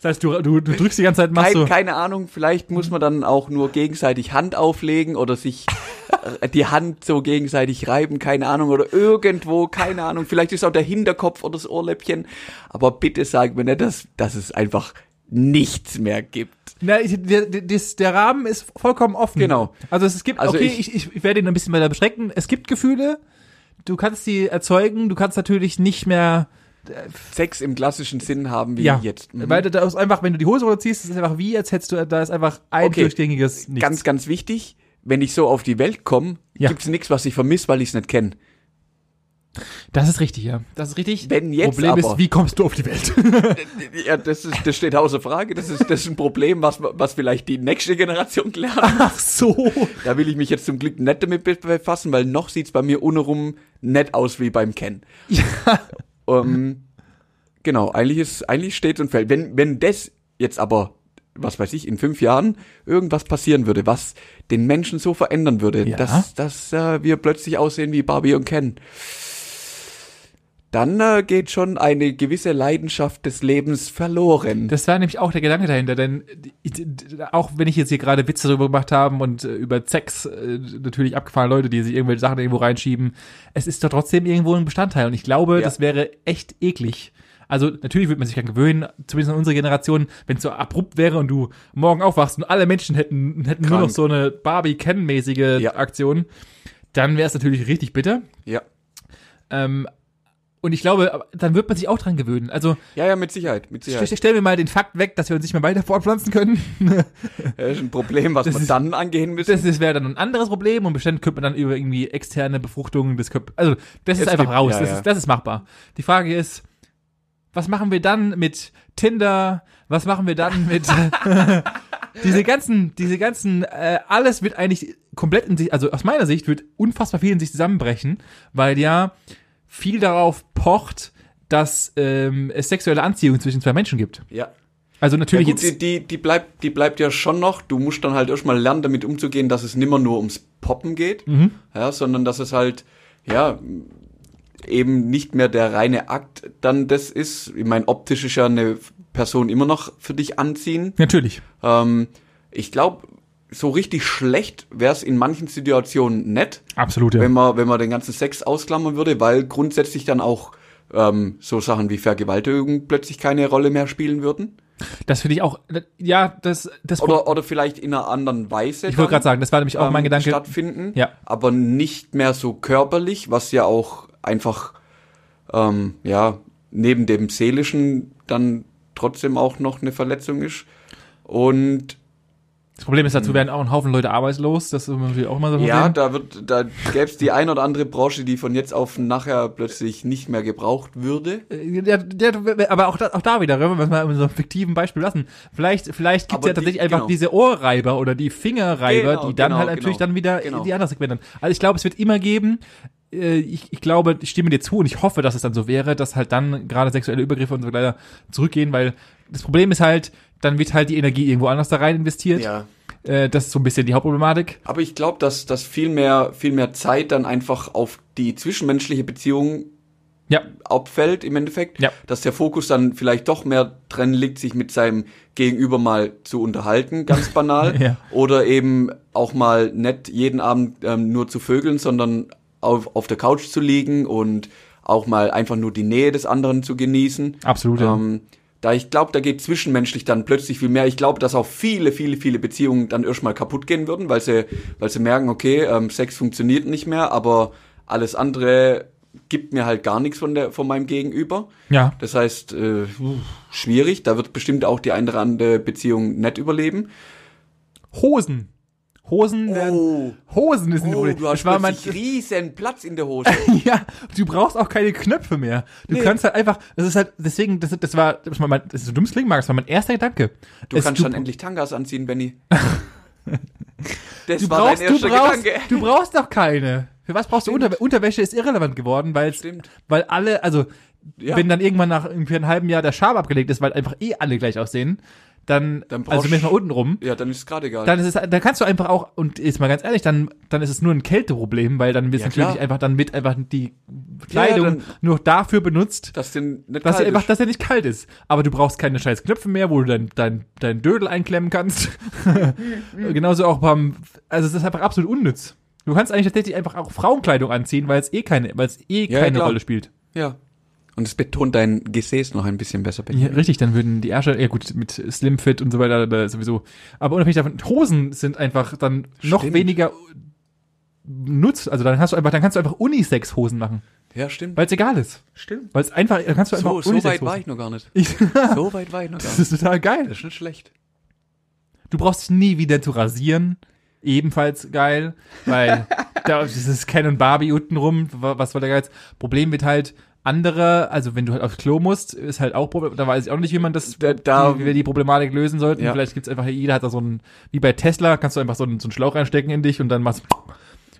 Das heißt, du, du, du drückst die ganze Zeit, machst Kein, so. keine Ahnung, vielleicht muss man dann auch nur gegenseitig Hand auflegen oder sich äh, die Hand so gegenseitig reiben, keine Ahnung, oder irgendwo, keine Ahnung, vielleicht ist auch der Hinterkopf oder das Ohrläppchen, aber bitte sag mir nicht, dass, dass es einfach nichts mehr gibt. Na, der, der, der Rahmen ist vollkommen offen. Genau. Also es gibt, Also okay, ich- ich, ich, werde ihn ein bisschen weiter beschränken. Es gibt Gefühle, du kannst sie erzeugen, du kannst natürlich nicht mehr, Sex im klassischen Sinn haben wie ja, jetzt. Mhm. weil da ist einfach, wenn du die Hose runterziehst, ist es einfach wie, als hättest du, da ist einfach ein Okay. durchgängiges Nichts. Ganz, ganz wichtig, wenn ich so auf die Welt komme, Ja. gibt's nichts, was ich vermisse, weil ich es nicht kenne. das ist richtig, ja. Das ist richtig. Wenn jetzt Problem aber- ist, wie kommst du auf die Welt? Ja, das, ist, das steht außer Frage. Das ist, das ist ein Problem, was, was vielleicht die nächste Generation lernt. Ach so. Da will ich mich jetzt zum Glück nicht damit be- befassen, weil noch sieht's bei mir untenrum nett aus wie beim Ken. Ja. Ähm, genau, eigentlich ist, eigentlich steht und fällt. Wenn, wenn das jetzt aber, was weiß ich, in fünf Jahren irgendwas passieren würde, was den Menschen so verändern würde, Ja. dass, dass äh, wir plötzlich aussehen wie Barbie und Ken, dann äh, geht schon eine gewisse Leidenschaft des Lebens verloren. Das war nämlich auch der Gedanke dahinter, denn auch wenn ich jetzt hier gerade Witze darüber gemacht habe und äh, über Sex, äh, natürlich abgefahrene Leute, die sich irgendwelche Sachen irgendwo reinschieben, es ist doch trotzdem irgendwo ein Bestandteil und ich glaube, Ja. das wäre echt eklig. Also natürlich würde man sich daran gewöhnen, zumindest in unserer Generation, wenn es so abrupt wäre und du morgen aufwachst und alle Menschen hätten, hätten nur noch so eine Barbie-Ken-mäßige Ja. Aktion, dann wäre es natürlich richtig bitter. ja. Ähm, und ich glaube, dann wird man sich auch dran gewöhnen. Also ja, ja, mit Sicherheit, mit Sicherheit. Stell, stellen wir mal den Fakt weg, dass wir uns nicht mehr weiter fortpflanzen können. Das ist ein Problem, was Das man ist- dann angehen müssen. Das, wäre dann ein anderes Problem und bestimmt könnte man dann über irgendwie externe Befruchtungen des Körpers. Also, das ist Es einfach gibt- raus. ja, das, ja. Ist, das ist machbar. Die Frage ist, was machen wir dann mit Tinder? Was machen wir dann mit diese ganzen, diese ganzen, äh, alles wird eigentlich komplett in sich, also aus meiner Sicht wird unfassbar viel in sich zusammenbrechen, weil ja viel darauf pocht, dass ähm, es sexuelle Anziehung zwischen zwei Menschen gibt. ja. Also Ja, natürlich gut, jetzt. die, die, die, bleibt, die bleibt ja schon noch. Du musst dann halt erstmal lernen, damit umzugehen, dass es nimmer nur ums Poppen geht, Mhm. ja, sondern dass es halt, ja, eben nicht mehr der reine Akt dann das ist. Ich meine, optisch ist ja eine Person immer noch für dich anziehen. Natürlich. Ähm, ich glaube, so richtig schlecht wäre es in manchen Situationen nett, Absolut, ja. wenn man, wenn man den ganzen Sex ausklammern würde, weil grundsätzlich dann auch ähm, so Sachen wie Vergewaltigung plötzlich keine Rolle mehr spielen würden. Das finde ich auch, ja, das, das Oder, oder vielleicht in einer anderen Weise. Ich wollte gerade sagen, das war nämlich auch ähm, mein Gedanke. Stattfinden, Ja. aber nicht mehr so körperlich, was ja auch einfach, ähm, ja, neben dem Seelischen dann trotzdem auch noch eine Verletzung ist. Und Das Problem ist, dazu werden auch ein Haufen Leute arbeitslos. Das ist natürlich auch immer so ja, Problem. da wird, da gäbe es die ein oder andere Branche, die von jetzt auf nachher plötzlich nicht mehr gebraucht würde. Äh, Der, der, aber auch da, auch da wieder, wenn wir es mal in so einem fiktiven Beispiel lassen. Vielleicht, vielleicht gibt es ja tatsächlich die- einfach genau. diese Ohrreiber oder die Fingerreiber, Genau, die dann genau, halt natürlich genau. dann wieder Genau. in die andere Segmente. Also ich glaube, es wird immer geben, äh, ich, ich glaube, ich stimme dir zu und ich hoffe, dass es dann so wäre, dass halt dann gerade sexuelle Übergriffe und so weiter zurückgehen, weil das Problem ist halt, dann wird halt die Energie irgendwo anders da rein investiert. Ja. Äh, das ist so ein bisschen die Hauptproblematik. Aber ich glaube, dass, dass viel mehr, viel mehr Zeit dann einfach auf die zwischenmenschliche Beziehung Ja, abfällt im Endeffekt, Ja. dass der Fokus dann vielleicht doch mehr drin liegt, sich mit seinem Gegenüber mal zu unterhalten, ganz banal, Ja. oder eben auch mal nicht jeden Abend ähm, nur zu vögeln, sondern auf, auf der Couch zu liegen und auch mal einfach nur die Nähe des anderen zu genießen. absolut. Ja. Da ich glaube, da geht zwischenmenschlich dann plötzlich viel mehr. Ich glaube, dass auch viele, viele, viele Beziehungen dann erstmal kaputt gehen würden, weil sie, weil sie merken, okay, ähm, Sex funktioniert nicht mehr, aber alles andere gibt mir halt gar nichts von der, von meinem Gegenüber. ja. Das heißt, äh, schwierig. Da wird bestimmt auch die eine oder andere Beziehung nicht überleben. Hosen. Hosen werden, Hosen ist ein oh Problem. du hast Das war mein, riesen Platz in der Hose. ja, du brauchst auch keine Knöpfe mehr. Du Nee. kannst halt einfach, das ist halt, deswegen, das, das war, das war mein, das ist so dumm klingen mag, das war mein erster Gedanke. Du Es- kannst dann endlich Tangas anziehen, Benny. Das du war brauchst, dein du erster brauchst, Gedanke. du brauchst doch keine. Für was brauchst du Unterwäsche? Unterwäsche ist irrelevant geworden, weil Stimmt. weil alle, also Ja. wenn dann irgendwann nach irgendwie einem halben Jahr der Scham abgelegt ist, weil einfach eh alle gleich aussehen, dann, Dann also zumindest mal unten rum, Ja, dann ist es gerade egal. dann ist es, dann kannst du einfach auch, und jetzt mal ganz ehrlich, dann, dann ist es nur ein Kälteproblem, weil dann wird Ja, natürlich klar. einfach, dann wird einfach die Kleidung dann- nur dafür benutzt, dass den nicht dass er kalt einfach, ist. dass er nicht kalt ist. Aber du brauchst keine scheiß Knöpfe mehr, wo du dein, dein, dein Dödel einklemmen kannst. Genauso auch beim, also es ist einfach absolut unnütz. Du kannst eigentlich tatsächlich einfach auch Frauenkleidung anziehen, weil es eh keine, weil es eh Ja, keine. Rolle spielt. Ja. Und es betont dein Gesäß noch ein bisschen besser. Ja, richtig, dann würden die Ärsche, ja gut, mit Slimfit und so weiter, da sowieso. Aber unabhängig davon, Hosen sind einfach dann noch Stimmt. weniger nutzt. Also dann hast du einfach, dann kannst du einfach Unisex-Hosen machen, Ja, stimmt. weil es egal ist. Stimmt. Weil es einfach, dann kannst du einfach So, so weit war Unisex-Hosen. ich noch gar nicht. Ich, So weit war ich noch gar das nicht. ist total geil. Das ist nicht schlecht. Du brauchst dich nie wieder zu rasieren. Ebenfalls geil, weil da dieses Ken und Barbie unten rum, wa- was war der Geiz? Problem wird halt andere, also wenn du halt aufs Klo musst, ist halt auch Problem, da weiß ich auch nicht, wie man das, Da- da- die, wie wir die Problematik lösen sollten. Ja. Vielleicht gibt's einfach, jeder hat da so ein, wie bei Tesla, kannst du einfach so einen, so einen Schlauch reinstecken in dich und dann machst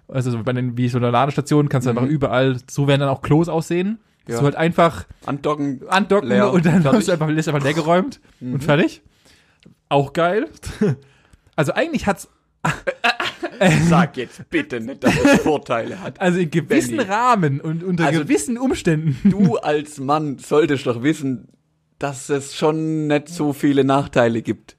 also so bei den, wie so einer Ladestation, kannst du Mhm. einfach überall, so werden dann auch Klos aussehen. Ja. du halt einfach Andocken. andocken Leer. und dann Fertig. hast du einfach, ist einfach leergeräumt Mhm. und fertig. Auch geil. Also eigentlich hat's Sag jetzt bitte nicht, dass es Vorteile hat. Also in gewissen Benny. Rahmen und unter Also gewissen Umständen. Du als Mann solltest doch wissen, dass es schon nicht so viele Nachteile gibt.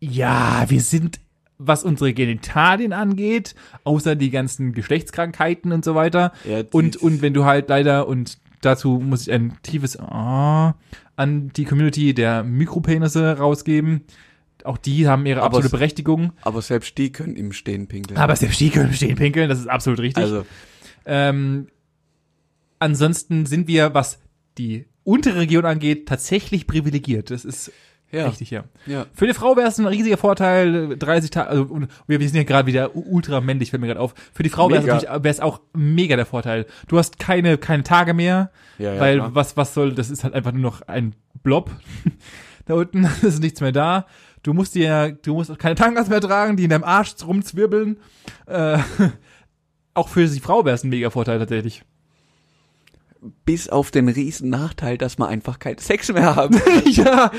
Ja, wir sind, was unsere Genitalien angeht, außer die ganzen Geschlechtskrankheiten und so weiter. Ja, und, und wenn du halt leider, und dazu muss ich ein tiefes Ah an die Community der Mikropenisse rausgeben. Auch die haben ihre Aber absolute Berechtigung. Aber selbst die können im Stehen pinkeln. Aber selbst die können stehen pinkeln, das ist absolut richtig. also, Ähm, ansonsten sind wir, was die untere Region angeht, tatsächlich privilegiert. Das ist ja. richtig, ja. ja. Für die Frau wäre es ein riesiger Vorteil, 30 Tage, also wir, wir sind ja gerade wieder ultra männlich, fällt mir gerade auf. Für die Frau wäre es auch mega der Vorteil. Du hast keine keine Tage mehr, Ja, ja, weil klar. was was soll, das ist halt einfach nur noch ein Blob da unten, ist nichts mehr da. Du musst dir du musst auch keine Tangas mehr tragen, die in deinem Arsch rumzwirbeln. Äh, auch für die Frau wäre es ein mega Vorteil tatsächlich. Bis auf den riesen Nachteil, dass man einfach keinen Sex mehr haben. ja,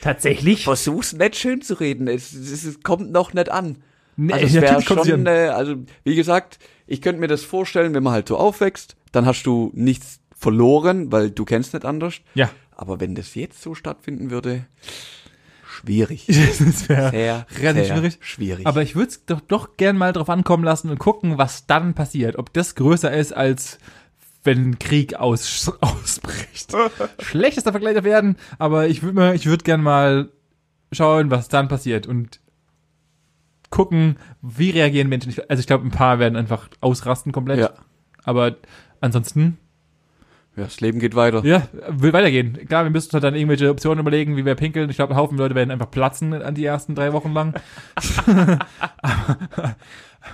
tatsächlich. Versuch's nicht schön zu reden. Es, es, es kommt noch nicht an. Nee, Also es wäre schon, äh, also wie gesagt, ich könnte mir das vorstellen, wenn man halt so aufwächst, dann hast du nichts verloren, weil du kennst nicht anders. Ja. Aber wenn das jetzt so stattfinden würde, schwierig. das wäre Sehr, relativ sehr schwierig. schwierig. Aber ich würde es doch, doch gern mal drauf ankommen lassen und gucken, was dann passiert. Ob das größer ist, als wenn ein Krieg aus, ausbricht. Schlechtester Vergleich werden, aber ich würde ich würde gern mal schauen, was dann passiert und gucken, wie reagieren Menschen. Also ich glaube, ein paar werden einfach ausrasten komplett. ja. Aber ansonsten, ja, das Leben geht weiter. ja, will weitergehen. Klar, wir müssen halt dann irgendwelche Optionen überlegen, wie wir pinkeln. Ich glaube, ein Haufen Leute werden einfach platzen an die ersten drei Wochen lang.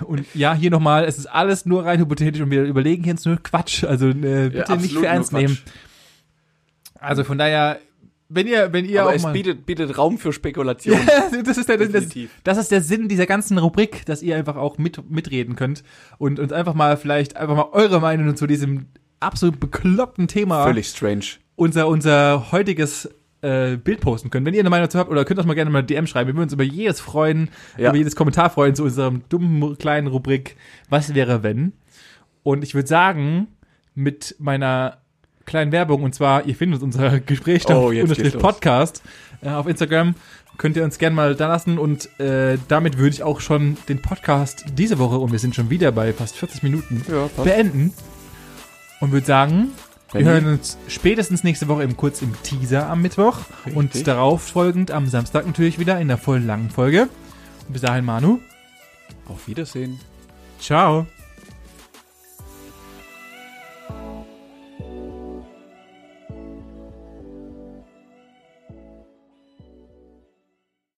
Und ja, hier nochmal, es ist alles nur rein hypothetisch und wir überlegen hier jetzt nur Quatsch. Also äh, bitte nicht absolut für ernst nehmen. Also von daher, wenn ihr, wenn ihr Aber auch es mal. bietet, bietet Raum für Spekulation. das, ist der, das, das ist der Sinn dieser ganzen Rubrik, dass ihr einfach auch mit, mitreden könnt und uns einfach mal vielleicht einfach mal eure Meinung zu diesem absolut bekloppten Thema Völlig strange. unser, unser heutiges äh, Bild posten könnt. Wenn ihr eine Meinung dazu habt, oder könnt uns mal gerne mal eine DM schreiben. Wir würden uns über jedes freuen, Ja. über jedes Kommentar freuen zu unserem dummen kleinen Rubrik Was wäre wenn? Und ich würde sagen, mit meiner kleinen Werbung, und zwar, ihr findet unser Gespräch Oh. Podcast äh, auf Instagram. Könnt ihr uns gerne mal da lassen und äh, damit würde ich auch schon den Podcast diese Woche, und wir sind schon wieder bei fast 40 Minuten, Ja, beenden. Und würde sagen, wir Benni? hören uns spätestens nächste Woche im kurz im Teaser am Mittwoch Richtig. und darauf folgend am Samstag natürlich wieder in der vollen langen Folge. Und bis dahin, Manu. Auf Wiedersehen. Ciao.